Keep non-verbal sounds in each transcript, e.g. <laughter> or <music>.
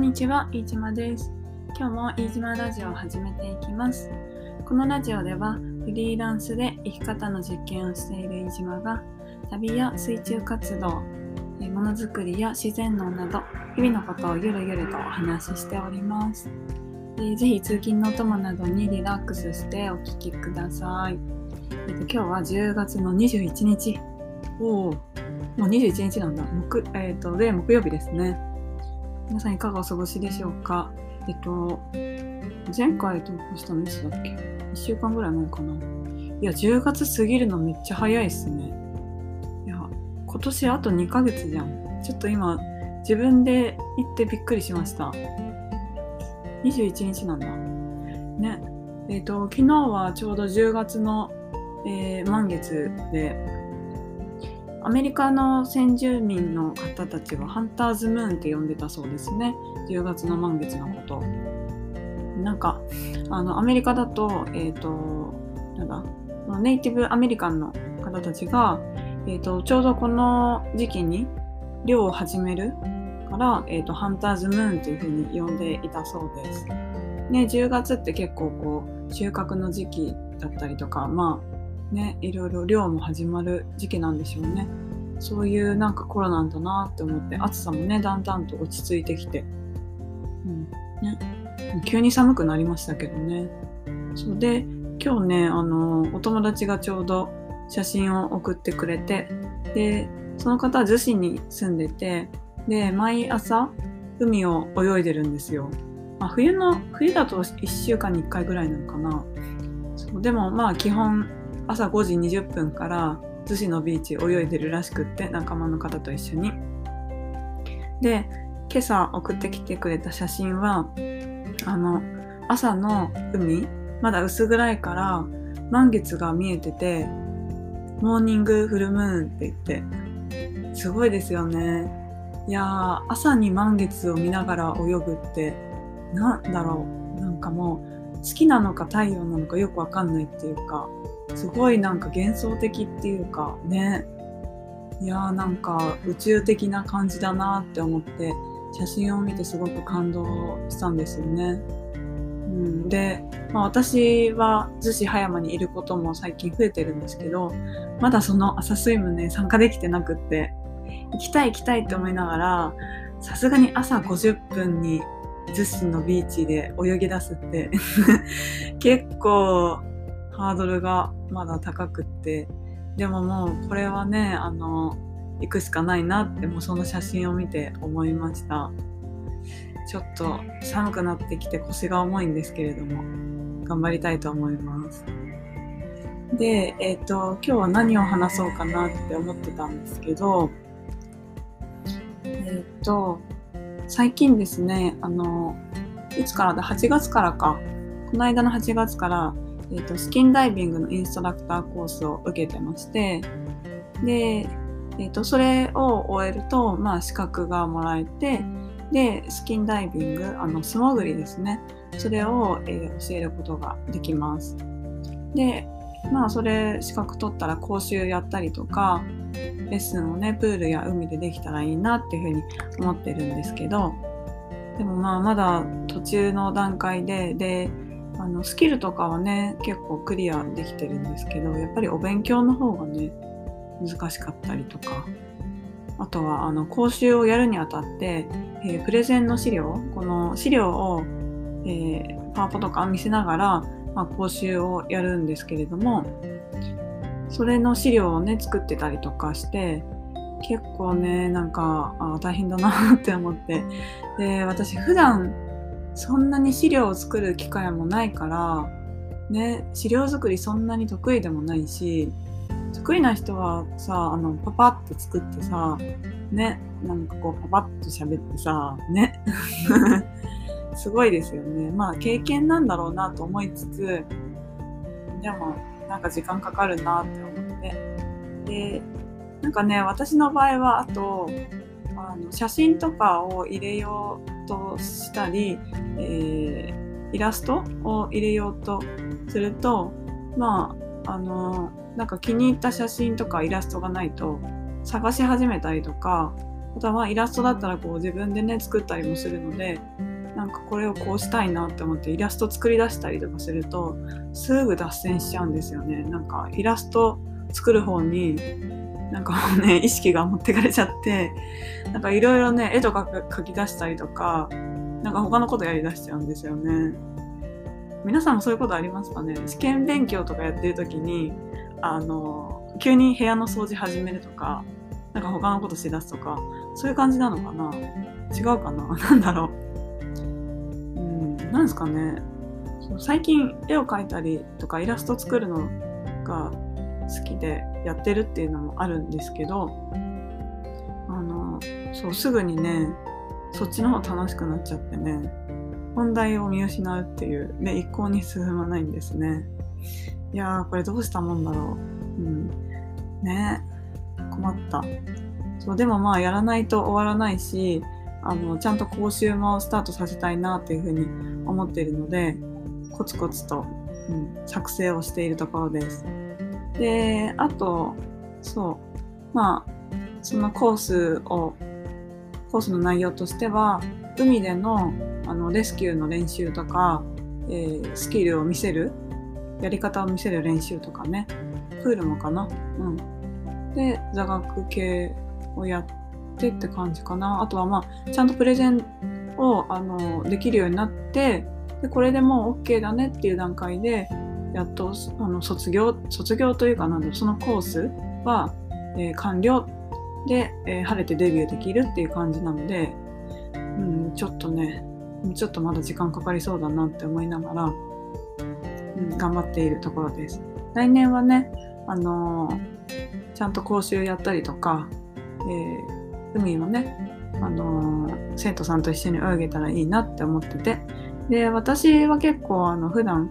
んにちは、飯島です。今日も飯島ラジオを始めていきます。このラジオでは、フリーランスで生き方の実験をしている飯島が、旅や水中活動、えーものづくりや自然農など、日々のことをゆるゆるとお話ししております。えーぜひ通勤のお供などにリラックスしてお聞きください。えっと今日は10月の21日。おお、もう21日なんだ。木、えっ、と、で、木曜日ですね。皆さんいかがお過ごしでしょうか？えっと、前回投稿したのいつだっけ ?1 週間ぐらい前かな。いや、10月過ぎるのめっちゃ早いっすね。いや、今年あと2ヶ月じゃん。ちょっと今、自分で言ってびっくりしました。21日なんだ。ね。えっ、と、昨日はちょうど10月の、えー満月で、アメリカの先住民の方たちはハンターズムーンって呼んでたそうですね。10月の満月のこと。なんか、あの、アメリカだと、えっ、と、なんだ、ネイティブアメリカンの方たちが、えっ、と、ちょうどこの時期に漁を始めるから、えっ、と、ハンターズムーンというふうに呼んでいたそうです。ね、10月って結構こう、収穫の時期だったりとか、まあ、ね、いろいろ漁も始まる時期なんでしょうね。そういうなんか頃なんだなって思って、暑さもね、だんだんと落ち着いてきて。うん、ね。急に寒くなりましたけどね。そうで、今日ね、あの、お友達がちょうど写真を送ってくれて、で、その方は逗子に住んでて、で、毎朝海を泳いでるんですよ。まあ、冬の、冬だと1週間に1回ぐらいなのかな。そうでもまあ基本朝5時20分から逗子のビーチ泳いでるらしくって仲間の方と一緒に。で今朝送ってきてくれた写真はあの朝の海まだ薄暗いから満月が見えててモーニングフルムーンって言ってすごいですよね。いやー朝に満月を見ながら泳ぐってなんだろうなんかもう好きなのか太陽なのかよくわかんないっていうかすごいなんか幻想的っていうかねいやーなんか宇宙的な感じだなって思って写真を見てすごく感動したんですよね。うん、で、まあ、私は逗子葉山にいることも最近増えてるんですけどまだその朝スイムね参加できてなくって行きたい行きたいって思いながらさすがに朝50分に逗子のビーチで泳ぎ出すって <laughs> 結構ハードルがまだ高くって。でももうこれはねあの行くしかないなってもうその写真を見て思いました。ちょっと寒くなってきて腰が重いんですけれども頑張りたいと思います。でえっ、と今日は何を話そうかなって思ってたんですけどえっ、と最近ですねあのいつからだ？8月からか。この間の8月から、えー、とスキンダイビングのインストラクターコースを受けてましてで、えー、とそれを終えると、まあ、資格がもらえてでスキンダイビングあの素潜りですね。それを、えー教えることができます。でまあそれ資格取ったら講習やったりとかレッスンをねプールや海でできたらいいなっていうふうに思ってるんですけどでもまあまだ途中の段階でであのスキルとかはね結構クリアできてるんですけどやっぱりお勉強の方がね難しかったりとか。あとはあの講習をやるにあたって、えープレゼンの資料この資料を、えーパワポとか見せながら、まあ、講習をやるんですけれどもそれの資料をね作ってたりとかして結構ねなんかあ大変だなって思って。で私普段そんなに資料を作る機会もないからね資料作りそんなに得意でもないし得意な人はさあのパパッと作ってさねなんかこうパパッと喋ってさね。<laughs> すごいですよね。まあ経験なんだろうなと思いつつでもなんか時間かかるなって思って。でなんかね私の場合はあとあの写真とかを入れようとしたり、えーイラストを入れようとするとまああのなんか気に入った写真とかイラストがないと探し始めたりとかあとはイラストだったらこう自分でね作ったりもするのでなんかこれをこうしたいなって思ってイラスト作り出したりとかするとすぐ脱線しちゃうんですよね。なんかイラスト作る方になんかもうね <laughs> 意識が持ってかれちゃってなんかいろいろね絵とか描き出したりとかなんか他のことやりだしちゃうんですよね。皆さんもそういうことありますかね？試験勉強とかやってる時にあの急に部屋の掃除始めるとかなんか他のことしだすとかそういう感じなのかな？違うかな？<laughs> なんだろう。うんなんですかね。最近絵を描いたりとかイラスト作るのが好きでやってるっていうのもあるんですけどあのそうすぐにねそっちの方楽しくなっちゃってね本題を見失うっていうで一向に進まないんですね。いやーこれどうしたもんだろう。うん。ね。困った。そうでもまあやらないと終わらないしあのちゃんと講習もスタートさせたいなっていうふうに思っているのでコツコツと、うん、作成をしているところです。であとそう。まあそのコースをコースの内容としては海でのあのレスキューの練習とか、えー、スキルを見せるやり方を見せる練習とかね。プールもかな。うん。で座学系をやってって感じかな。あとはまあちゃんとプレゼンをあのできるようになってでこれでもう OK だねっていう段階でやっとあの卒業卒業というかなんだそのコースは、えー、完了で、えー、晴れてデビューできるっていう感じなので、うん、ちょっとねちょっとまだ時間かかりそうだなって思いながら、うん、頑張っているところです。来年はね、あのー、ちゃんと講習やったりとか、えー、海もね、あのー、生徒さんと一緒に泳げたらいいなって思ってて、で、私は結構あの普段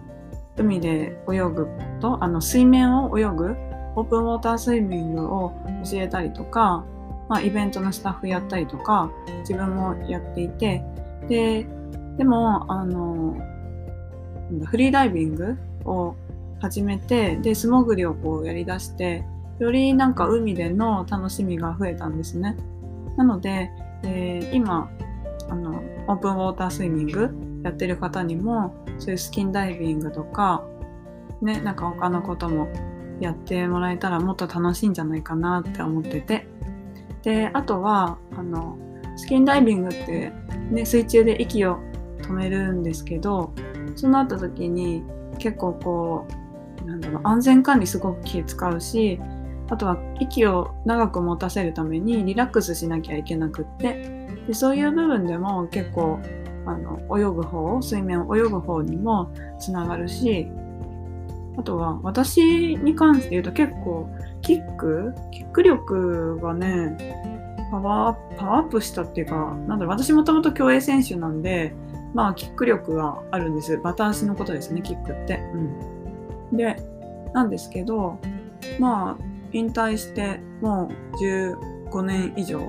海で泳ぐと、あの水面を泳ぐオープンウォータースイミングを教えたりとか、まあ、イベントのスタッフやったりとか、自分もやっていて、で、でも、あの、フリーダイビングを始めて、で、素潜りをこうやりだして、よりなんか海での楽しみが増えたんですね。なので、えー、今、あの、オープンウォータースイミングやってる方にも、そういうスキンダイビングとか、ね、なんか他のこともやってもらえたらもっと楽しいんじゃないかなって思ってて。で、あとは、あの、スキンダイビングって、ね、水中で息を止めるんですけど、そうなった時に結構こう、なんだろう、安全管理すごく気使うし、あとは息を長く持たせるためにリラックスしなきゃいけなくってでそういう部分でも結構あの泳ぐ方水面を泳ぐ方にもつながるしあとは私に関して言うと結構キックキック力がねパワーパワーアップしたっていうかなんだろう私もともと競泳選手なんでまあキック力があるんですバタ足のことですねキックって。うん、でなんですけどまあ引退してもう5年以上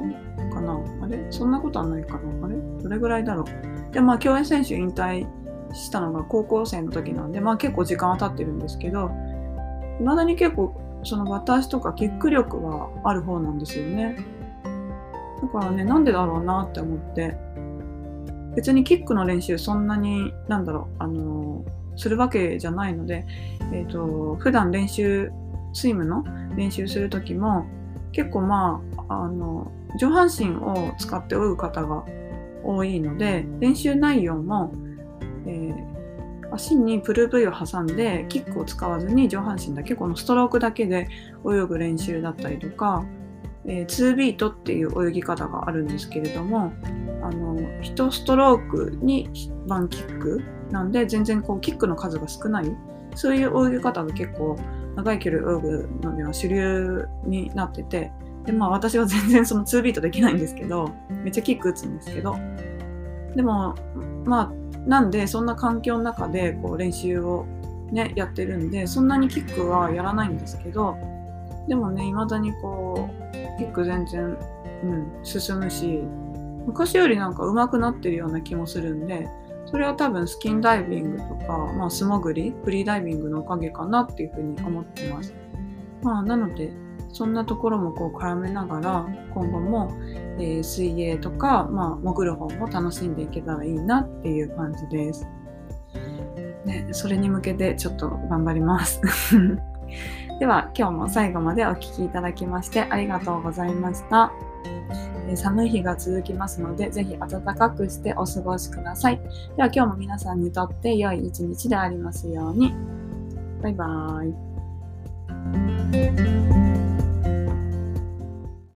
かな？あれ？そんなことはないかな？あれ？どれぐらいだろう？でまあ競泳選手引退したのが高校生の時なんで、まあ結構時間は経ってるんですけど、未だに結構その私とかキック力はある方なんですよね。だからね、なんでだろうなって思って、別にキックの練習そんなに、なんだろう、あのするわけじゃないので、えっ、ー、と、普段練習、スイムの練習する時も、結構まあ、あの、上半身を使って泳ぐ方が多いので、練習内容もえー、足にプル V を挟んでキックを使わずに上半身だけこのストロークだけで泳ぐ練習だったりとか、えー、2ビートっていう泳ぎ方があるんですけれどもあの1ストロークに1キックなんで全然こうキックの数が少ないそういう泳ぎ方が結構長い距離泳ぐのには主流になっててでまあ私は全然その2ビートできないんですけどめっちゃキック打つんですけどでもまあなんでそんな環境の中でこう練習をねやってるんでそんなにキックはやらないんですけどでもね未だにこうキック全然、うん、進むし昔よりなんか上手くなってるような気もするんでそれは多分スキンダイビングとか、まあ、素潜りフリーダイビングのおかげかなっていうふうに思ってます。まあ、なのでそんなところもこう絡めながら今後も、えー、水泳とか、まあ、潜る方も楽しんでいけたらいいなっていう感じです。ね、それに向けてちょっと頑張ります。<laughs> では今日も最後までお聴きいただきましてありがとうございました。寒い日が続きますので、ぜひ暖かくしてお過ごしください。では今日も皆さんにとって良い一日でありますように。バイバーイ。